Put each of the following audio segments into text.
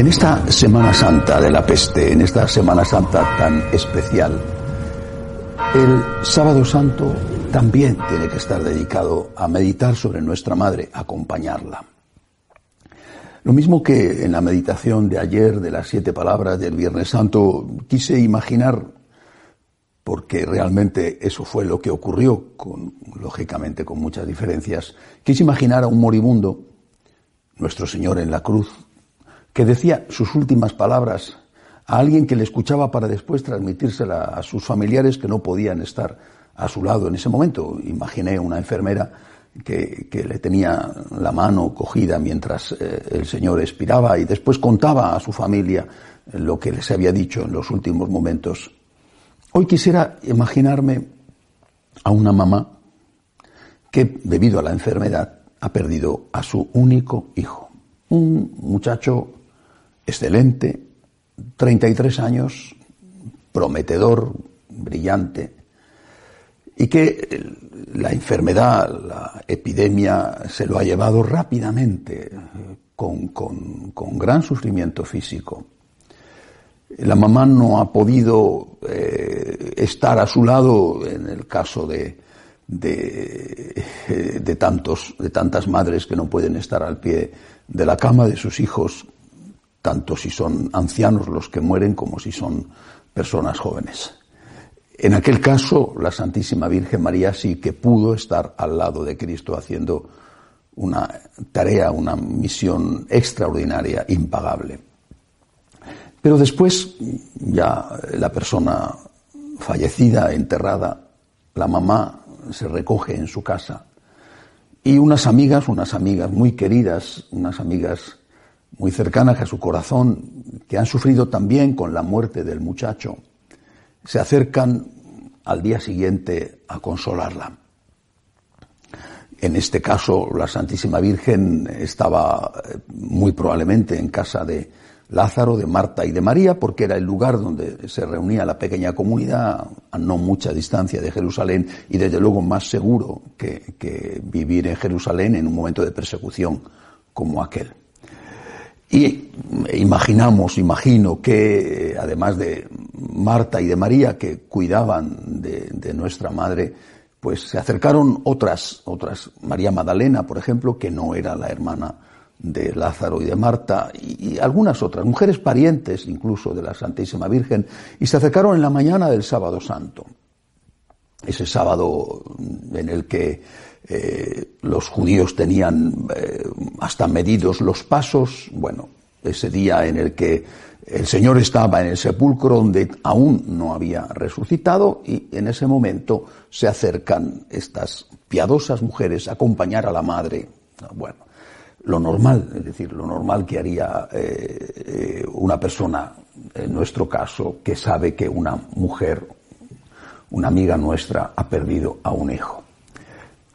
En esta Semana Santa de la peste, en esta Semana Santa tan especial, el sábado santo también tiene que estar dedicado a meditar sobre nuestra madre, acompañarla. Lo mismo que en la meditación de ayer de las siete palabras del Viernes Santo, quise imaginar, porque realmente eso fue lo que ocurrió, con, lógicamente con muchas diferencias, quise imaginar a un moribundo, nuestro Señor en la cruz, que decía sus últimas palabras a alguien que le escuchaba para después transmitírsela a sus familiares que no podían estar a su lado en ese momento. Imaginé una enfermera que, le tenía la mano cogida mientras eh, el Señor expiraba y después contaba a su familia lo que les había dicho en los últimos momentos. Hoy quisiera imaginarme a una mamá que, debido a la enfermedad, ha perdido a su único hijo. Un muchacho excelente, 33 años, prometedor, brillante, y que la enfermedad, la epidemia se lo ha llevado rápidamente, con, con, gran sufrimiento físico. La mamá no ha podido eh, estar a su lado en el caso de, de, de, tantos, de tantas madres que no pueden estar al pie de la cama de sus hijos tanto si son ancianos los que mueren como si son personas jóvenes. En aquel caso, la Santísima Virgen María sí que pudo estar al lado de Cristo haciendo una tarea, una misión extraordinaria, impagable. Pero después, ya la persona fallecida, enterrada, la mamá se recoge en su casa y unas amigas, unas amigas muy queridas, unas amigas muy cercanas a su corazón, que han sufrido también con la muerte del muchacho, se acercan al día siguiente a consolarla. En este caso, la Santísima Virgen estaba eh, muy probablemente en casa de Lázaro, de Marta y de María, porque era el lugar donde se reunía la pequeña comunidad a no mucha distancia de Jerusalén y desde luego más seguro que, que vivir en Jerusalén en un momento de persecución como aquel. Y imaginamos, imagino que además de Marta y de María que cuidaban de, nuestra madre, pues se acercaron otras, otras, María Magdalena, por ejemplo, que no era la hermana de Lázaro y de Marta, y, algunas otras, mujeres parientes incluso de la Santísima Virgen, y se acercaron en la mañana del sábado santo. Ese sábado en el que eh, los judíos tenían eh, hasta medidos los pasos, bueno, ese día en el que el Señor estaba en el sepulcro donde aún no había resucitado y en ese momento se acercan estas piadosas mujeres a acompañar a la madre. Bueno, lo normal, es decir, lo normal que haría eh, una persona, en nuestro caso, que sabe que una mujer, una amiga nuestra, ha perdido a un hijo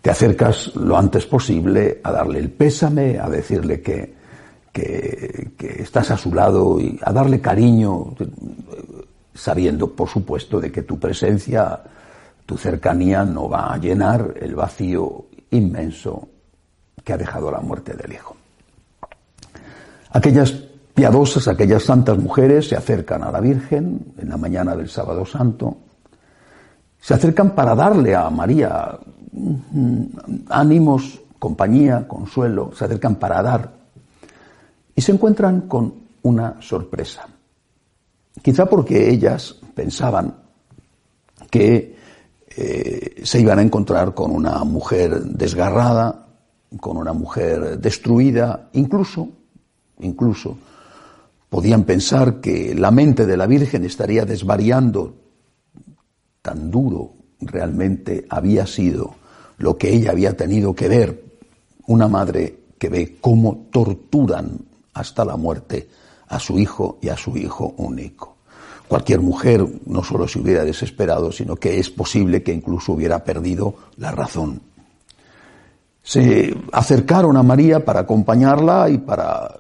te acercas lo antes posible a darle el pésame, a decirle que, que, estás a su lado y a darle cariño, sabiendo, por supuesto, de que tu presencia, tu cercanía no va a llenar el vacío inmenso que ha dejado la muerte del Hijo. Aquellas piadosas, aquellas santas mujeres se acercan a la Virgen en la mañana del sábado santo, se acercan para darle a María ánimos, compañía, consuelo, se acercan para dar y se encuentran con una sorpresa. Quizá porque ellas pensaban que eh, se iban a encontrar con una mujer desgarrada, con una mujer destruida, incluso, incluso podían pensar que la mente de la Virgen estaría desvariando tan duro realmente había sido lo que ella había tenido que ver, una madre que ve cómo torturan hasta la muerte a su hijo y a su hijo único. Cualquier mujer no solo se hubiera desesperado, sino que es posible que incluso hubiera perdido la razón. Se acercaron a María para acompañarla y para,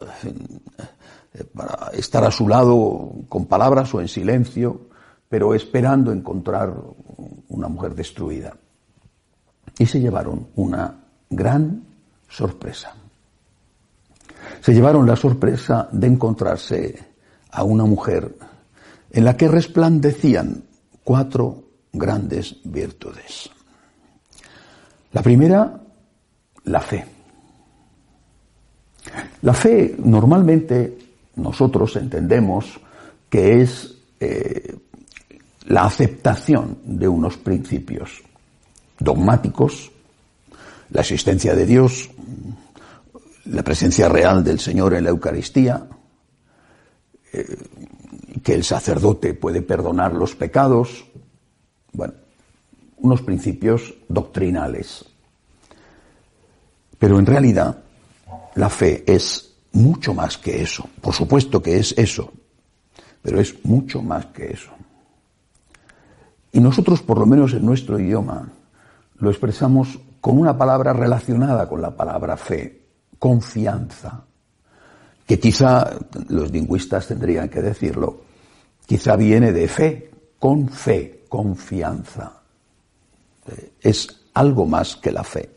para estar a su lado con palabras o en silencio, pero esperando encontrar una mujer destruida y se llevaron una gran sorpresa. se llevaron la sorpresa de encontrarse a una mujer en la que resplandecían cuatro grandes virtudes. La primera, la fe. La fe normalmente nosotros entendemos que es eh, la aceptación de unos principios dogmáticos, la existencia de Dios, la presencia real del Señor en la Eucaristía, eh, que el sacerdote puede perdonar los pecados, bueno, unos principios doctrinales. Pero en realidad la fe es mucho más que eso. Por supuesto que es eso, pero es mucho más que eso. Y nosotros, por lo menos en nuestro idioma, lo expresamos con una palabra relacionada con la palabra fe, confianza, que quizá los lingüistas tendrían que decirlo, quizá viene de fe, con fe, confianza. Es algo más que la fe.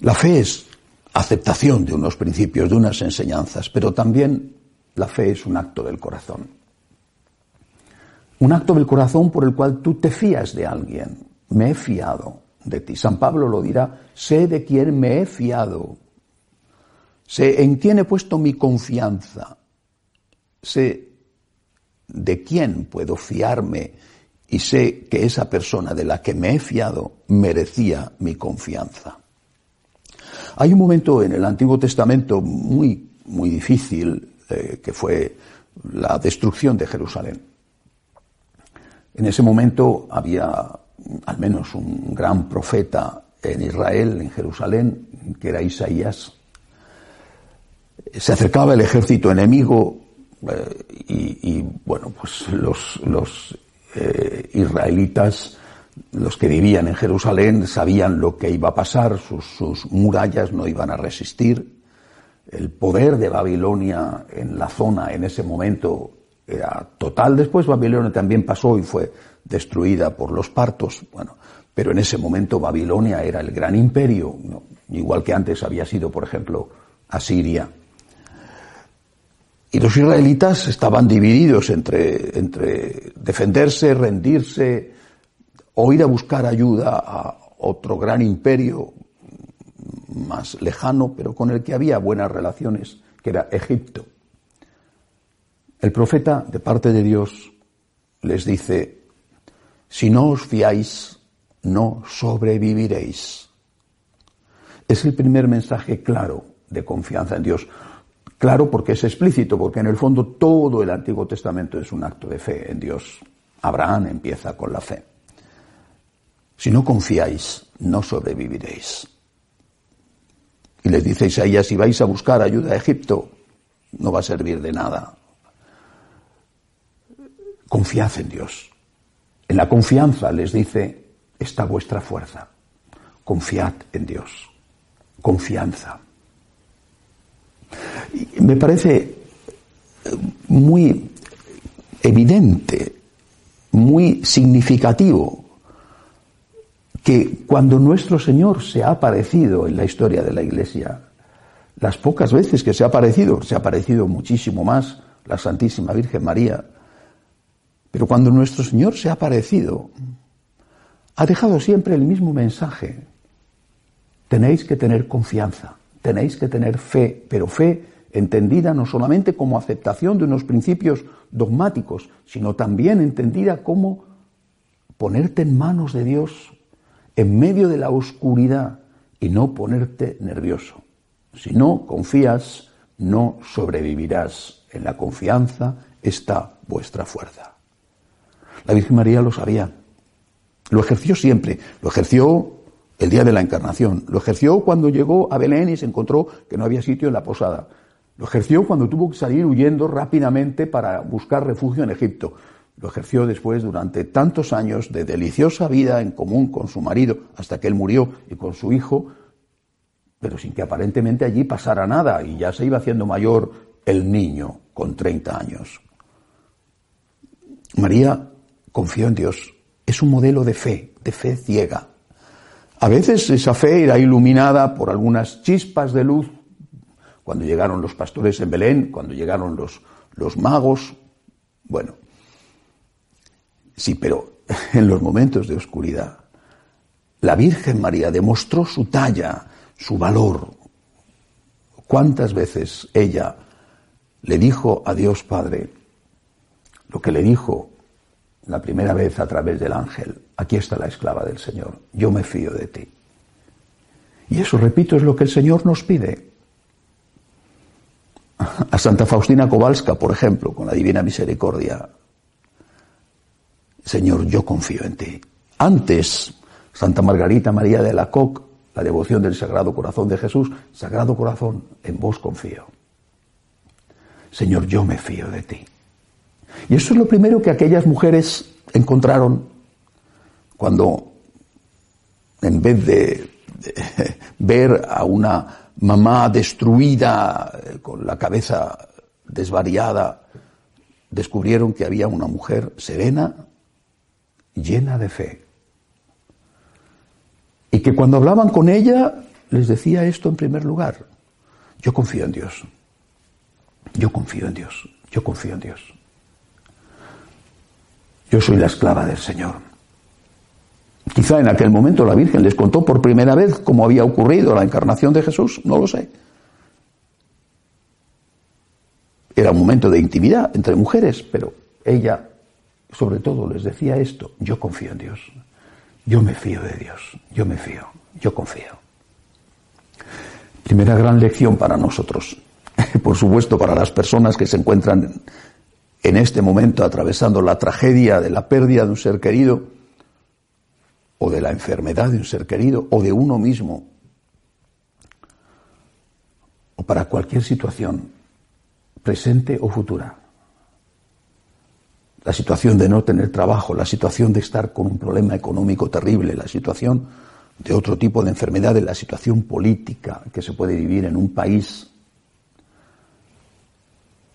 La fe es aceptación de unos principios, de unas enseñanzas, pero también la fe es un acto del corazón. Un acto del corazón por el cual tú te fías de alguien. Me he fiado de ti. San Pablo lo dirá, sé de quién me he fiado. Sé en quién he puesto mi confianza. Sé de quién puedo fiarme y sé que esa persona de la que me he fiado merecía mi confianza. Hay un momento en el Antiguo Testamento muy, muy difícil, eh, que fue la destrucción de Jerusalén. En ese momento había al menos un gran profeta en Israel, en Jerusalén, que era Isaías. Se acercaba el ejército enemigo eh, y, bueno, pues los, eh, israelitas los que vivían en Jerusalén sabían lo que iba a pasar, sus, murallas no iban a resistir. El poder de Babilonia en la zona en ese momento era total. Después Babilonia también pasó y fue destruida por los partos. Bueno, pero en ese momento Babilonia era el gran imperio, igual que antes había sido, por ejemplo, Asiria. Y los israelitas estaban divididos entre, entre defenderse, rendirse, o ir a buscar ayuda a otro gran imperio más lejano, pero con el que había buenas relaciones, que era Egipto. El profeta, de parte de Dios, les dice, si no os fiáis, no sobreviviréis. Es el primer mensaje claro de confianza en Dios. Claro porque es explícito, porque en el fondo todo el Antiguo Testamento es un acto de fe en Dios. Abraham empieza con la fe. Si no confiáis, no sobreviviréis. Y les dice Isaías, si vais a buscar ayuda a Egipto, no va a servir de nada. Confiad en Dios. En la confianza les dice, está vuestra fuerza. Confiad en Dios. Confianza. Me parece muy evidente, muy significativo que cuando nuestro Señor se ha aparecido en la historia de la Iglesia, las pocas veces que se ha aparecido, se ha aparecido muchísimo más la Santísima Virgen María, pero cuando nuestro Señor se ha aparecido, ha dejado siempre el mismo mensaje. Tenéis que tener confianza, tenéis que tener fe, pero fe entendida no solamente como aceptación de unos principios dogmáticos, sino también entendida como ponerte en manos de Dios en medio de la oscuridad y no ponerte nervioso. Si no confías, no sobrevivirás. En la confianza está vuestra fuerza. La Virgen María lo sabía. Lo ejerció siempre. Lo ejerció el día de la encarnación. Lo ejerció cuando llegó a Belén y se encontró que no había sitio en la posada. Lo ejerció cuando tuvo que salir huyendo rápidamente para buscar refugio en Egipto. Lo ejerció después durante tantos años de deliciosa vida en común con su marido, hasta que él murió, y con su hijo, pero sin que aparentemente allí pasara nada, y ya se iba haciendo mayor el niño con 30 años. María confió en Dios. Es un modelo de fe, de fe ciega. A veces esa fe era iluminada por algunas chispas de luz cuando llegaron los pastores en Belén, cuando llegaron los, los magos. Bueno, sí, pero en los momentos de oscuridad, la Virgen María demostró su talla, su valor. ¿Cuántas veces ella le dijo a Dios Padre lo que le dijo la primera vez a través del ángel? Aquí está la esclava del Señor, yo me fío de ti. Y eso, repito, es lo que el Señor nos pide. A Santa Faustina Kowalska, por ejemplo, con la Divina Misericordia. Señor, yo confío en ti. Antes, Santa Margarita María de la Coque, la devoción del Sagrado Corazón de Jesús, Sagrado Corazón, en vos confío. Señor, yo me fío de ti. Y eso es lo primero que aquellas mujeres encontraron cuando, en vez de ver a una mamá destruida, eh, con la cabeza desvariada, descubrieron que había una mujer serena, llena de fe. Y que cuando hablaban con ella les decía esto en primer lugar, yo confío en Dios, yo confío en Dios, yo confío en Dios. Yo soy la esclava del Señor. Quizá en aquel momento la Virgen les contó por primera vez cómo había ocurrido la encarnación de Jesús, no lo sé. Era un momento de intimidad entre mujeres, pero ella sobre todo les decía esto, yo confío en Dios, yo me fío de Dios, yo me fío, yo confío. Primera gran lección para nosotros, por supuesto para las personas que se encuentran en este momento atravesando la tragedia de la pérdida de un ser querido, o de la enfermedad de un ser querido, o de uno mismo, o para cualquier situación, presente o futura. La situación de no tener trabajo, la situación de estar con un problema económico terrible, la situación de otro tipo de enfermedades, la situación política que se puede vivir en un país.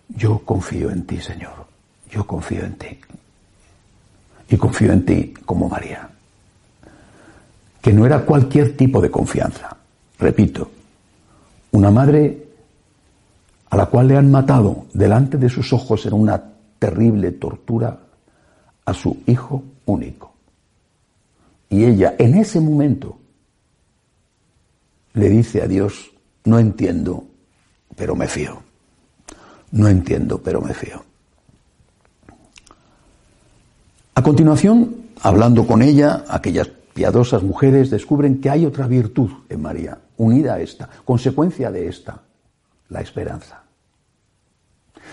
Yo confío en ti, Señor. Yo confío en ti. Y confío en ti como María que no era cualquier tipo de confianza. Repito, una madre a la cual le han matado delante de sus ojos en una terrible tortura a su hijo único. Y ella en ese momento le dice a Dios, no entiendo, pero me fío. No entiendo, pero me fío. A continuación, hablando con ella, aquellas piadosas mujeres descubren que hay otra virtud en María, unida a esta, consecuencia de esta, la esperanza.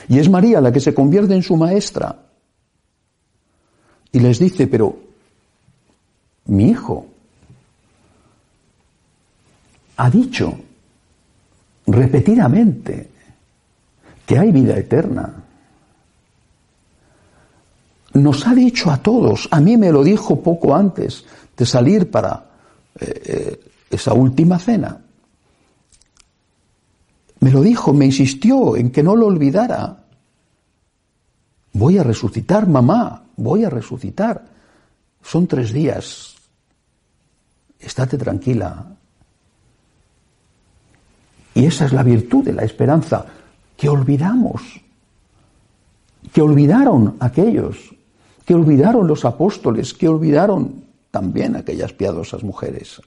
Y es María la que se convierte en su maestra y les dice, pero mi hijo ha dicho repetidamente que hay vida eterna. Nos ha dicho a todos, a mí me lo dijo poco antes, de salir para eh, eh, esa última cena. Me lo dijo, me insistió en que no lo olvidara. Voy a resucitar, mamá, voy a resucitar. Son tres días. Estate tranquila. Y esa es la virtud de la esperanza, que olvidamos, que olvidaron aquellos, que olvidaron los apóstoles, que olvidaron también aquellas piadosas mujeres,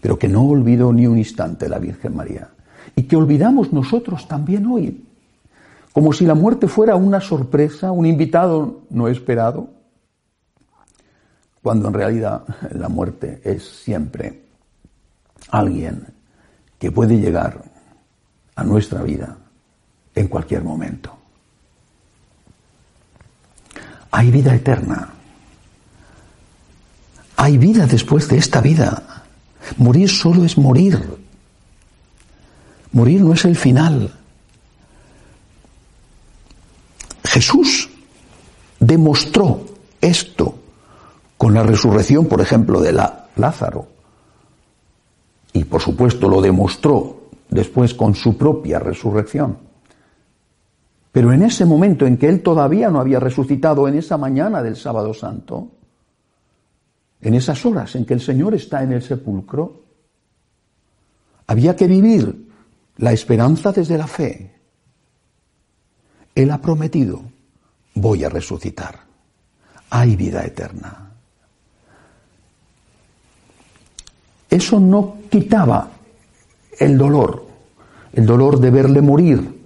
pero que no olvidó ni un instante la Virgen María. Y que olvidamos nosotros también hoy, como si la muerte fuera una sorpresa, un invitado no esperado, cuando en realidad la muerte es siempre alguien que puede llegar a nuestra vida en cualquier momento. Hay vida eterna hay vida después de esta vida. Morir solo es morir. Morir no es el final. Jesús demostró esto con la resurrección, por ejemplo, de la Lázaro. Y por supuesto lo demostró después con su propia resurrección. Pero en ese momento en que él todavía no había resucitado, en esa mañana del sábado santo, en esas horas en que el Señor está en el sepulcro, había que vivir la esperanza desde la fe. Él ha prometido, voy a resucitar. Hay vida eterna. Eso no quitaba el dolor, el dolor de verle morir,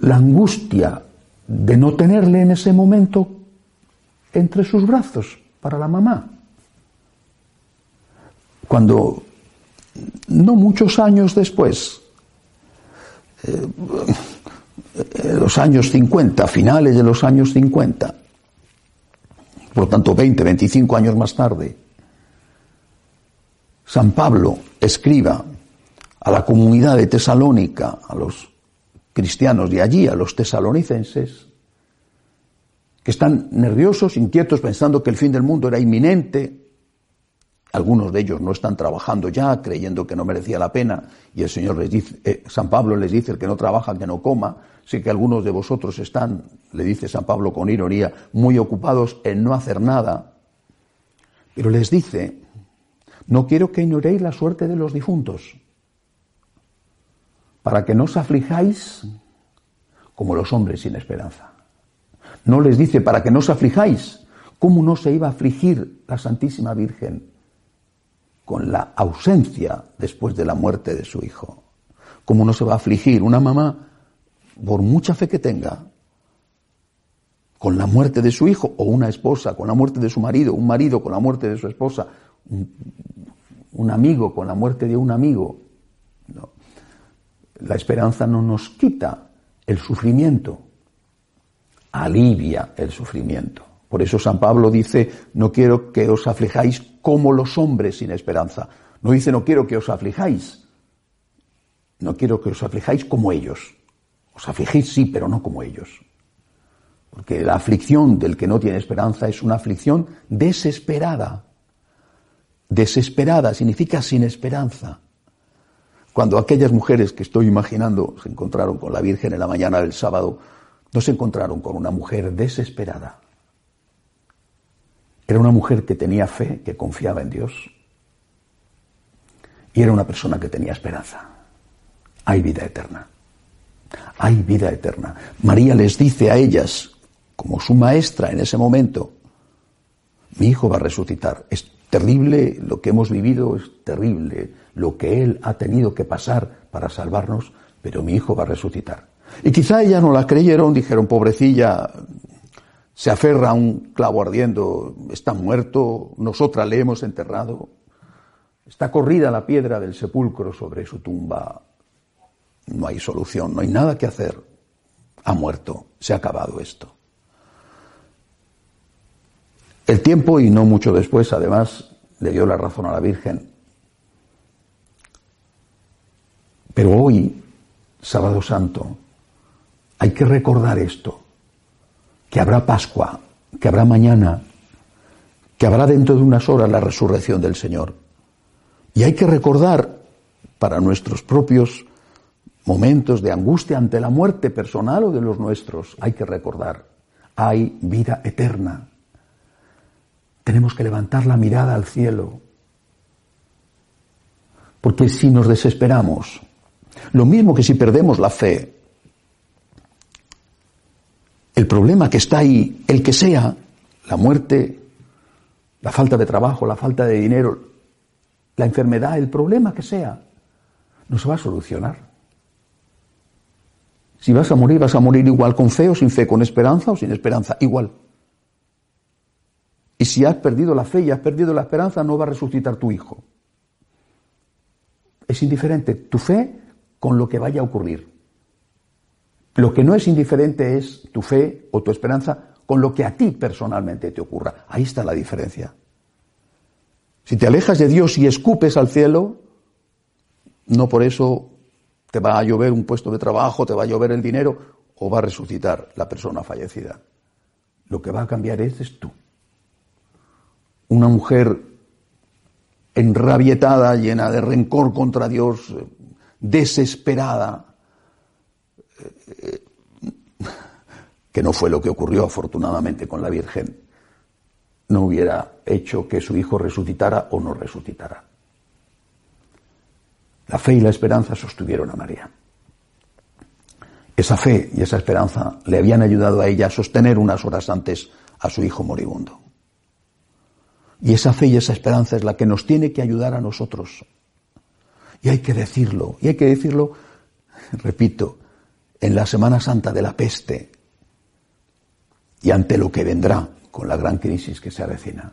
la angustia de no tenerle en ese momento entre sus brazos para la mamá. Cuando, no muchos años después, eh, los años 50, finales de los años 50, por lo tanto 20, 25 años más tarde, San Pablo escriba a la comunidad de Tesalónica, a los cristianos de allí, a los tesalonicenses, que están nerviosos, inquietos, pensando que el fin del mundo era inminente. Algunos de ellos no están trabajando ya, creyendo que no merecía la pena, y el Señor les dice, eh, San Pablo les dice, el que no trabaja, que no coma. Sé que algunos de vosotros están, le dice San Pablo con ironía, muy ocupados en no hacer nada. Pero les dice, no quiero que ignoréis la suerte de los difuntos, para que no os aflijáis como los hombres sin esperanza. No les dice para que no os aflijáis. ¿Cómo no se iba a afligir la Santísima Virgen con la ausencia después de la muerte de su hijo? ¿Cómo no se va a afligir una mamá, por mucha fe que tenga, con la muerte de su hijo, o una esposa con la muerte de su marido, un marido con la muerte de su esposa, un, amigo con la muerte de un amigo? La esperanza no nos quita el sufrimiento, alivia el sufrimiento. Por eso San Pablo dice, no quiero que os aflijáis como los hombres sin esperanza. No dice, no quiero que os aflijáis. No quiero que os aflijáis como ellos. Os afligéis sí, pero no como ellos. Porque la aflicción del que no tiene esperanza es una aflicción desesperada. Desesperada significa sin esperanza. Cuando aquellas mujeres que estoy imaginando se encontraron con la Virgen en la mañana del sábado, no se encontraron con una mujer desesperada. Era una mujer que tenía fe, que confiaba en Dios. Y era una persona que tenía esperanza. Hay vida eterna. Hay vida eterna. María les dice a ellas, como su maestra en ese momento, mi hijo va a resucitar. Es terrible lo que hemos vivido, es terrible lo que él ha tenido que pasar para salvarnos, pero mi hijo va a resucitar. Y quizá ellas no la creyeron, dijeron, pobrecilla, se aferra a un clavo ardiendo, está muerto, nosotras le hemos enterrado, está corrida la piedra del sepulcro sobre su tumba, no hay solución, no hay nada que hacer, ha muerto, se ha acabado esto. El tiempo, y no mucho después, además, le dio la razón a la Virgen. Pero hoy, sábado santo, hay que recordar esto, que habrá Pascua, que habrá mañana, que habrá dentro de unas horas la resurrección del Señor. Y hay que recordar para nuestros propios momentos de angustia ante la muerte personal o de los nuestros, hay que recordar, hay vida eterna. Tenemos que levantar la mirada al cielo. Porque si nos desesperamos, lo mismo que si perdemos la fe, el problema que está ahí, el que sea, la muerte, la falta de trabajo, la falta de dinero, la enfermedad, el problema que sea, no se va a solucionar. Si vas a morir, vas a morir igual con fe o sin fe, con esperanza o sin esperanza, igual. Y si has perdido la fe y has perdido la esperanza, no va a resucitar tu hijo. Es indiferente tu fe con lo que vaya a ocurrir. Lo que no es indiferente es tu fe o tu esperanza con lo que a ti personalmente te ocurra. Ahí está la diferencia. Si te alejas de Dios y escupes al cielo, no por eso te va a llover un puesto de trabajo, te va a llover el dinero o va a resucitar la persona fallecida. Lo que va a cambiar es, tú. Una mujer enrabietada, llena de rencor contra Dios, desesperada, que no fue lo que ocurrió afortunadamente con la Virgen, no hubiera hecho que su hijo resucitara o no resucitara. La fe y la esperanza sostuvieron a María. Esa fe y esa esperanza le habían ayudado a ella a sostener unas horas antes a su hijo moribundo. Y esa fe y esa esperanza es la que nos tiene que ayudar a nosotros. Y hay que decirlo, y hay que decirlo, repito, en la Semana Santa de la peste y ante lo que vendrá con la gran crisis que se avecina.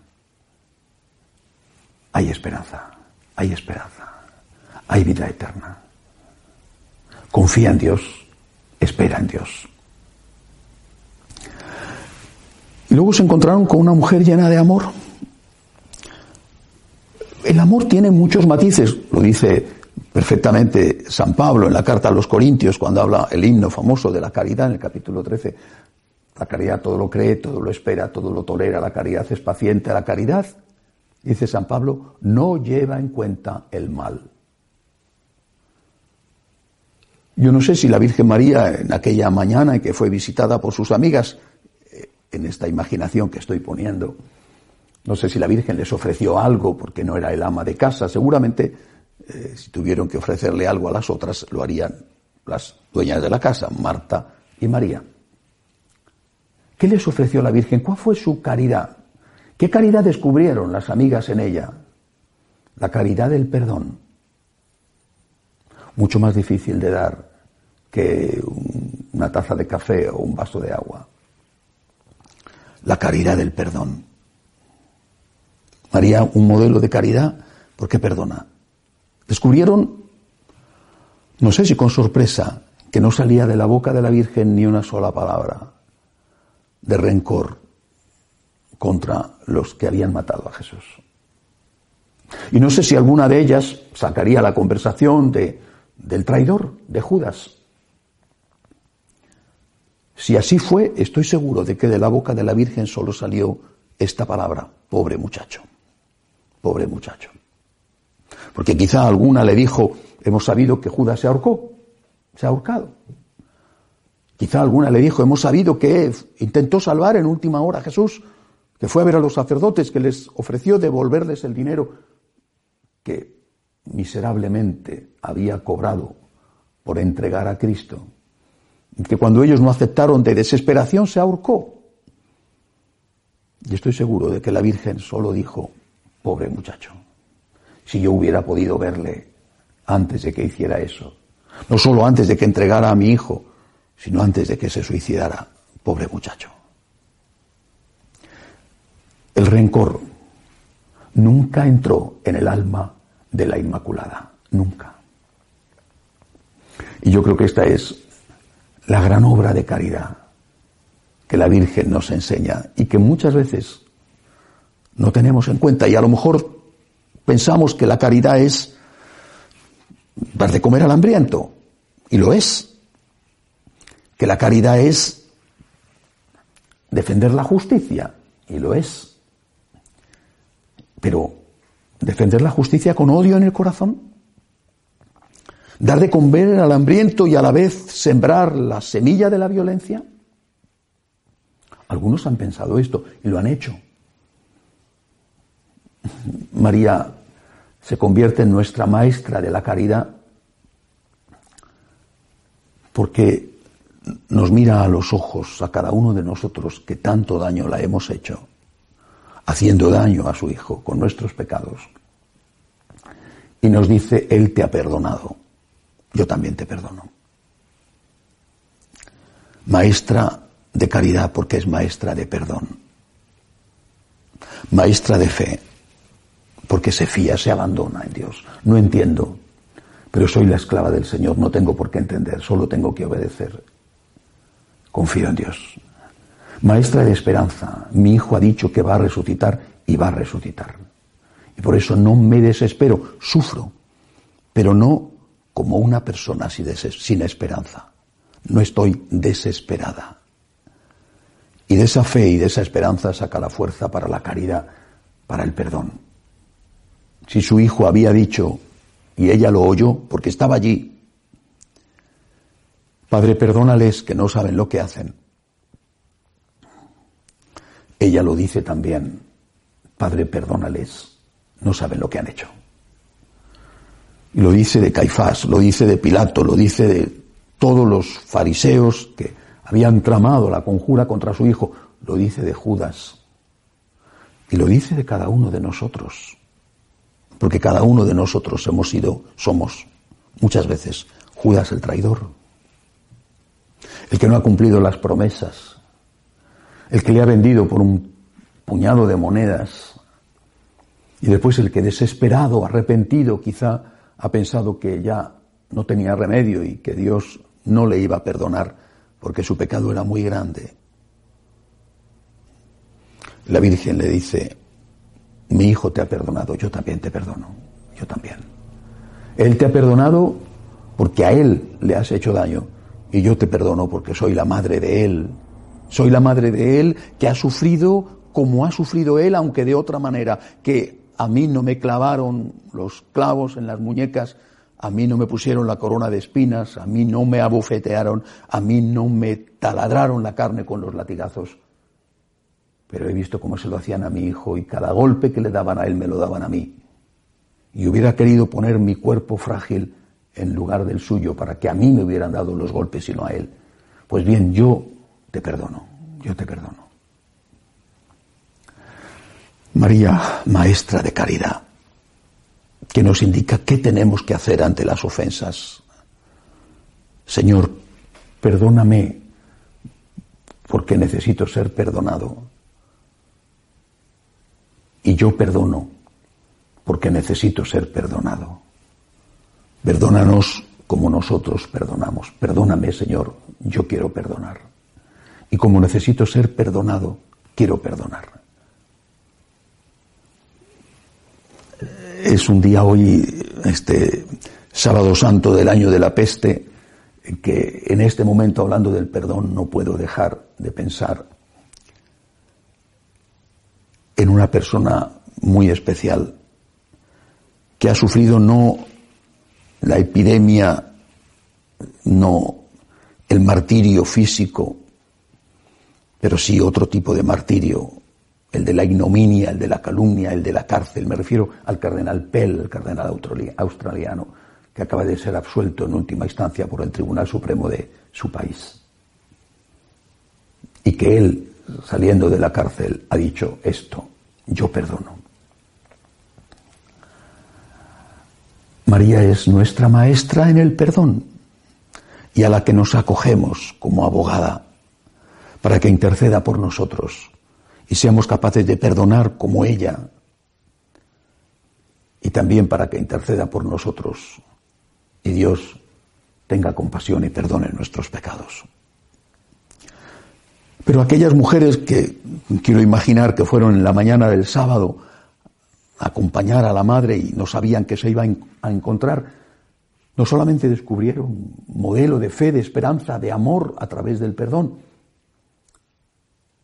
Hay esperanza, hay esperanza, hay vida eterna. Confía en Dios, espera en Dios. Y luego se encontraron con una mujer llena de amor. El amor tiene muchos matices, lo dice perfectamente San Pablo en la carta a los Corintios cuando habla el himno famoso de la caridad en el capítulo 13. La caridad todo lo cree, todo lo espera, todo lo tolera, la caridad es paciente, la caridad, dice San Pablo, no lleva en cuenta el mal. Yo no sé si la Virgen María en aquella mañana en que fue visitada por sus amigas, eh, en esta imaginación que estoy poniendo, no sé si la Virgen les ofreció algo porque no era el ama de casa, seguramente eh, si tuvieron que ofrecerle algo a las otras lo harían las dueñas de la casa, Marta y María. ¿Qué les ofreció la Virgen? ¿Cuál fue su caridad? ¿Qué caridad descubrieron las amigas en ella? La caridad del perdón mucho más difícil de dar que una taza de café o un vaso de agua. La caridad del perdón. María, un modelo de caridad, porque perdona. Descubrieron, no sé si con sorpresa, que no salía de la boca de la Virgen ni una sola palabra de rencor contra los que habían matado a Jesús. Y no sé si alguna de ellas sacaría la conversación de del traidor, de Judas. Si así fue, estoy seguro de que de la boca de la Virgen solo salió esta palabra, pobre muchacho, pobre muchacho. Porque quizá alguna le dijo, hemos sabido que Judas se ahorcó, se ha ahorcado. Quizá alguna le dijo, hemos sabido que intentó salvar en última hora a Jesús, que fue a ver a los sacerdotes, que les ofreció devolverles el dinero que miserablemente había cobrado por entregar a Cristo, y que cuando ellos no aceptaron de desesperación se ahorcó. Y estoy seguro de que la Virgen solo dijo, pobre muchacho, si yo hubiera podido verle antes de que hiciera eso, no solo antes de que entregara a mi hijo, sino antes de que se suicidara, pobre muchacho. El rencor nunca entró en el alma de la Inmaculada, nunca. Y yo creo que esta es la gran obra de caridad que la Virgen nos enseña y que muchas veces no tenemos en cuenta y a lo mejor pensamos que la caridad es dar de comer al hambriento y lo es. Que la caridad es defender la justicia y lo es. Pero defender la justicia con odio en el corazón, dar de comer al hambriento y a la vez sembrar la semilla de la violencia. Algunos han pensado esto y lo han hecho. María se convierte en nuestra maestra de la caridad porque nos mira a los ojos a cada uno de nosotros que tanto daño la hemos hecho haciendo daño a su Hijo con nuestros pecados. Y nos dice, Él te ha perdonado, yo también te perdono. Maestra de caridad porque es maestra de perdón. Maestra de fe porque se fía, se abandona en Dios. No entiendo, pero soy la esclava del Señor, no tengo por qué entender, solo tengo que obedecer. Confío en Dios. Maestra de esperanza, mi hijo ha dicho que va a resucitar y va a resucitar. Y por eso no me desespero, sufro, pero no como una persona sin esperanza. No estoy desesperada. Y de esa fe y de esa esperanza saca la fuerza para la caridad, para el perdón. Si su hijo había dicho, y ella lo oyó porque estaba allí, Padre, perdónales que no saben lo que hacen ella lo dice también, Padre, perdónales, no saben lo que han hecho. Y lo dice de Caifás, lo dice de Pilato, lo dice de todos los fariseos que habían tramado la conjura contra su hijo, lo dice de Judas. Y lo dice de cada uno de nosotros. Porque cada uno de nosotros hemos sido, somos, muchas veces, Judas el traidor. El que no ha cumplido las promesas. El que le ha vendido por un puñado de monedas. Y después el que desesperado, arrepentido, quizá ha pensado que ya no tenía remedio y que Dios no le iba a perdonar porque su pecado era muy grande. La Virgen le dice, mi hijo te ha perdonado, yo también te perdono, yo también. Él te ha perdonado porque a él le has hecho daño y yo te perdono porque soy la madre de él. Soy la madre de él que ha sufrido como ha sufrido él, aunque de otra manera, que a mí no me clavaron los clavos en las muñecas, a mí no me pusieron la corona de espinas, a mí no me abofetearon, a mí no me taladraron la carne con los latigazos pero he visto cómo se lo hacían a mi hijo y cada golpe que le daban a él me lo daban a mí. Y hubiera querido poner mi cuerpo frágil en lugar del suyo para que a mí me hubieran dado los golpes y no a él. Pues bien, yo te perdono, yo te perdono. María, maestra de caridad, que nos indica qué tenemos que hacer ante las ofensas. Señor, perdóname porque necesito ser perdonado. Y yo perdono porque necesito ser perdonado. Perdónanos como nosotros perdonamos. Perdóname, Señor, yo quiero perdonar. Y como necesito ser perdonado, quiero perdonar. Es un día hoy, este sábado santo del año de la peste, que en este momento, hablando del perdón, no puedo dejar de pensar en una persona muy especial, que ha sufrido no la epidemia, no el martirio físico, pero sí otro tipo de martirio, el de la ignominia, el de la calumnia, el de la cárcel. Me refiero al cardenal Pell, el cardenal australiano, que acaba de ser absuelto en última instancia por el Tribunal Supremo de su país. Y que él saliendo de la cárcel, ha dicho esto, yo perdono. María es nuestra maestra en el perdón y a la que nos acogemos como abogada para que interceda por nosotros y seamos capaces de perdonar como ella y también para que interceda por nosotros y Dios tenga compasión y perdone nuestros pecados. Pero aquellas mujeres que quiero imaginar que fueron en la mañana del sábado a acompañar a la madre y no sabían que se iban a encontrar, no solamente descubrieron modelo de fe, de esperanza, de amor a través del perdón,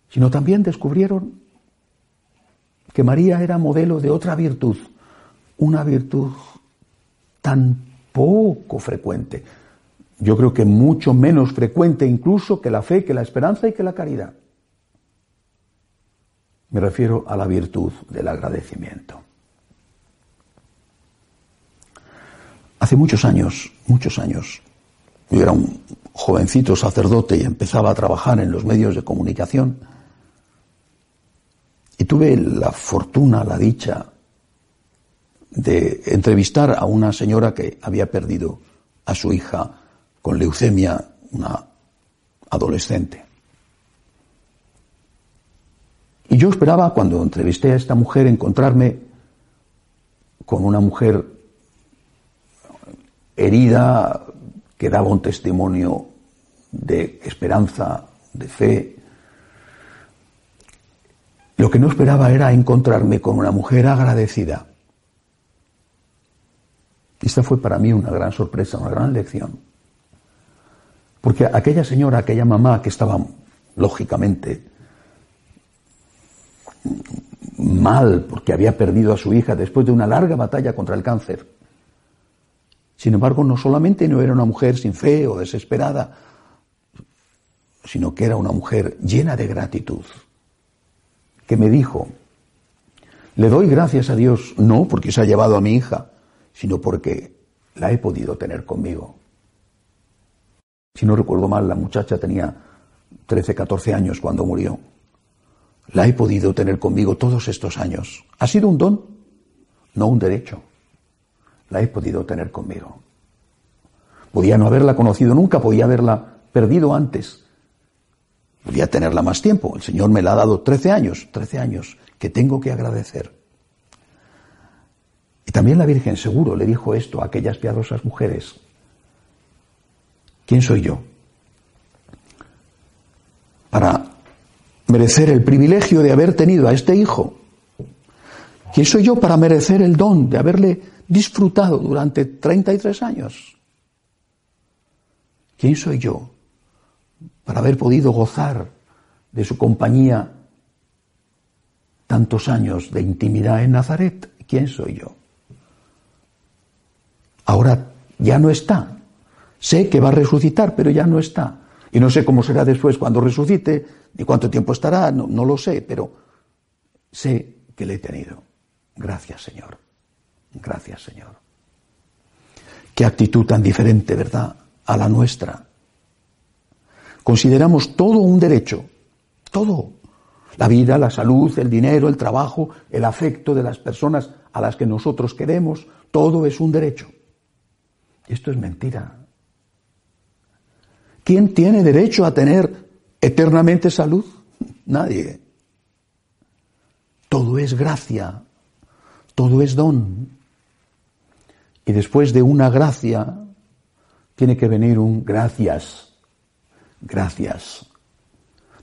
sino también descubrieron que María era modelo de otra virtud, una virtud tan poco frecuente, yo creo que mucho menos frecuente incluso que la fe, que la esperanza y que la caridad. Me refiero a la virtud del agradecimiento. Hace muchos años, muchos años, yo era un jovencito sacerdote y empezaba a trabajar en los medios de comunicación. Y tuve la fortuna, la dicha de entrevistar a una señora que había perdido a su hija con leucemia, una adolescente. Y yo esperaba, cuando entrevisté a esta mujer, encontrarme con una mujer herida que daba un testimonio de esperanza, de fe. Lo que no esperaba era encontrarme con una mujer agradecida. Esta fue para mí una gran sorpresa, una gran lección. Porque aquella señora, aquella mamá que estaba, lógicamente, mal porque había perdido a su hija después de una larga batalla contra el cáncer. Sin embargo, no solamente no era una mujer sin fe o desesperada, sino que era una mujer llena de gratitud, que me dijo, le doy gracias a Dios no porque se ha llevado a mi hija, sino porque la he podido tener conmigo. Si no recuerdo mal, la muchacha tenía 13, 14 años cuando murió. La he podido tener conmigo todos estos años. Ha sido un don, no un derecho. La he podido tener conmigo. Podía no haberla conocido nunca, podía haberla perdido antes. Podía tenerla más tiempo. El Señor me la ha dado 13 años, 13 años, que tengo que agradecer. Y también la Virgen seguro le dijo esto a aquellas piadosas mujeres. ¿Quién soy yo? Para merecer el privilegio de haber tenido a este hijo. ¿Quién soy yo para merecer el don de haberle disfrutado durante 33 años? ¿Quién soy yo para haber podido gozar de su compañía tantos años de intimidad en Nazaret? ¿Quién soy yo? Ahora ya no está. Sé que va a resucitar, pero ya no está. Y no sé cómo será después cuando resucite, ni cuánto tiempo estará, no, lo sé, pero sé que le he tenido. Gracias, Señor. Gracias, Señor. Qué actitud tan diferente, ¿verdad?, a la nuestra. Consideramos todo un derecho, todo. La vida, la salud, el dinero, el trabajo, el afecto de las personas a las que nosotros queremos, todo es un derecho. Esto es mentira. ¿Quién tiene derecho a tener eternamente salud? Nadie. Todo es gracia, todo es don. Y después de una gracia tiene que venir un gracias, gracias.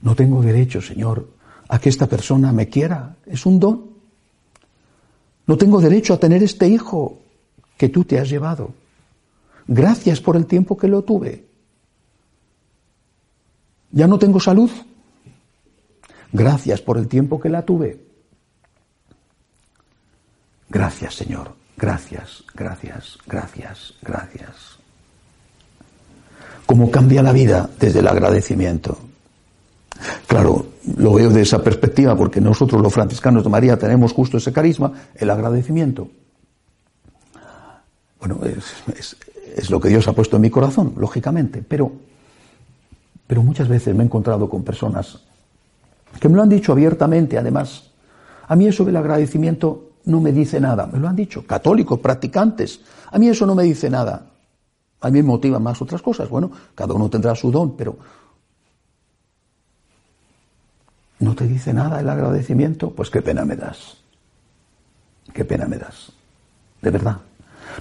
No tengo derecho, Señor, a que esta persona me quiera. Es un don. No tengo derecho a tener este hijo que tú te has llevado. Gracias por el tiempo que lo tuve. Ya no tengo salud. Gracias por el tiempo que la tuve. Gracias, Señor. Gracias, gracias, gracias, gracias. ¿Cómo cambia la vida desde el agradecimiento? Claro, lo veo de esa perspectiva porque nosotros los franciscanos de María tenemos justo ese carisma, el agradecimiento. Bueno, es, es lo que Dios ha puesto en mi corazón, lógicamente, pero pero muchas veces me he encontrado con personas que me lo han dicho abiertamente, además. A mí eso del agradecimiento no me dice nada. Me lo han dicho católicos, practicantes. A mí eso no me dice nada. A mí me motivan más otras cosas. Bueno, cada uno tendrá su don, pero ¿no te dice nada el agradecimiento? Pues qué pena me das. Qué pena me das. De verdad.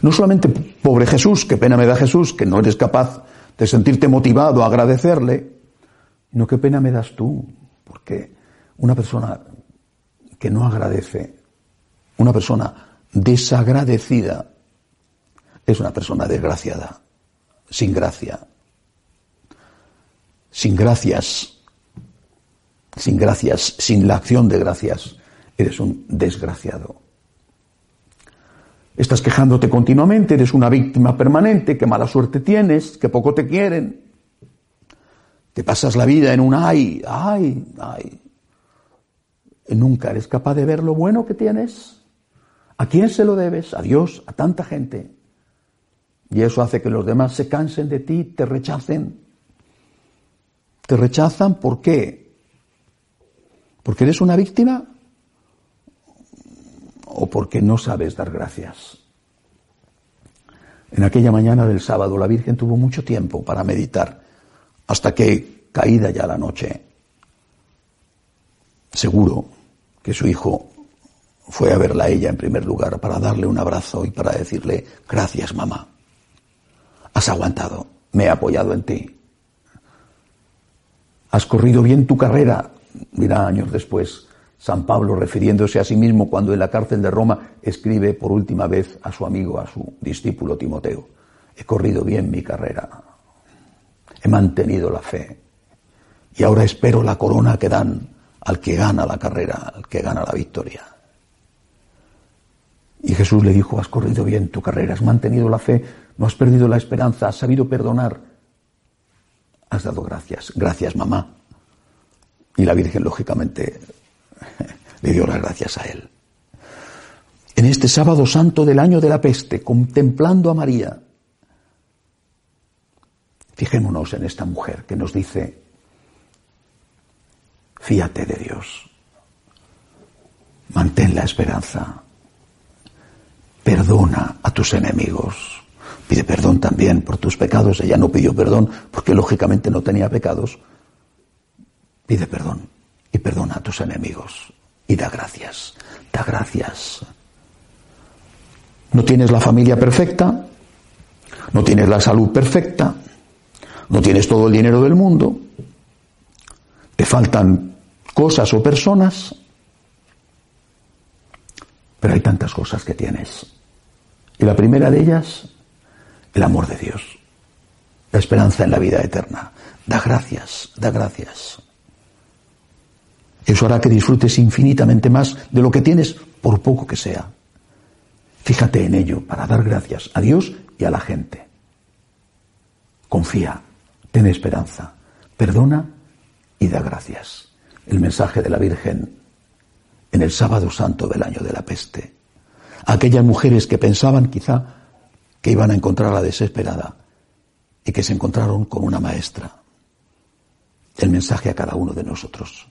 No solamente, pobre Jesús, qué pena me da Jesús, que no eres capaz de sentirte motivado a agradecerle, no qué pena me das tú, porque una persona que no agradece, una persona desagradecida, es una persona desgraciada, sin gracia, sin gracias, sin gracias, sin la acción de gracias, eres un desgraciado. Estás quejándote continuamente, eres una víctima permanente, qué mala suerte tienes, que poco te quieren. Te pasas la vida en un ay, ay, ay. Nunca eres capaz de ver lo bueno que tienes. ¿A quién se lo debes? A Dios, a tanta gente. Y eso hace que los demás se cansen de ti, te rechacen. ¿Te rechazan por qué? ¿Porque eres una víctima? O porque no sabes dar gracias. En aquella mañana del sábado la Virgen tuvo mucho tiempo para meditar, hasta que, caída ya la noche, seguro que su hijo fue a verla a ella en primer lugar para darle un abrazo y para decirle, gracias mamá, has aguantado, me he apoyado en ti, has corrido bien tu carrera, dirá años después, San Pablo, refiriéndose a sí mismo cuando en la cárcel de Roma escribe por última vez a su amigo, a su discípulo Timoteo, he corrido bien mi carrera, he mantenido la fe y ahora espero la corona que dan al que gana la carrera, al que gana la victoria. Y Jesús le dijo, has corrido bien tu carrera, has mantenido la fe, no has perdido la esperanza, has sabido perdonar, has dado gracias. Gracias, mamá. Y la Virgen, lógicamente, le dio las gracias a él. en este sábado santo del año de la peste, contemplando a María, fijémonos en esta mujer que nos dice, fíate de Dios, mantén la esperanza, perdona a tus enemigos, pide perdón también por tus pecados, ella no pidió perdón porque lógicamente no tenía pecados, pide perdón y perdona a tus enemigos y da gracias, da gracias. No tienes la familia perfecta, no tienes la salud perfecta, no tienes todo el dinero del mundo, te faltan cosas o personas, pero hay tantas cosas que tienes. Y la primera de ellas, el amor de Dios, la esperanza en la vida eterna. Da gracias, da gracias. Eso hará que disfrutes infinitamente más de lo que tienes, por poco que sea. Fíjate en ello para dar gracias a Dios y a la gente. Confía, ten esperanza, perdona y da gracias. El mensaje de la Virgen en el sábado santo del año de la peste. Aquellas mujeres que pensaban quizá que iban a encontrar a desesperada y que se encontraron con una maestra. El mensaje a cada uno de nosotros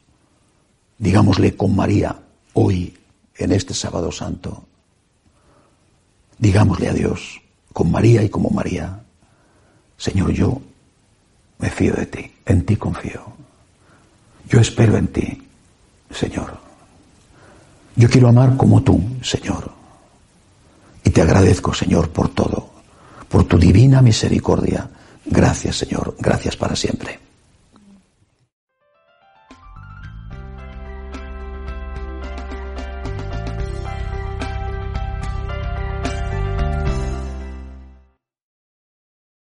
digámosle con María hoy, en este sábado santo, digámosle a Dios, con María y como María, Señor, yo me fío de ti, en ti confío. Yo espero en ti, Señor. Yo quiero amar como tú, Señor. Y te agradezco, Señor, por todo, por tu divina misericordia. Gracias, Señor. Gracias para siempre.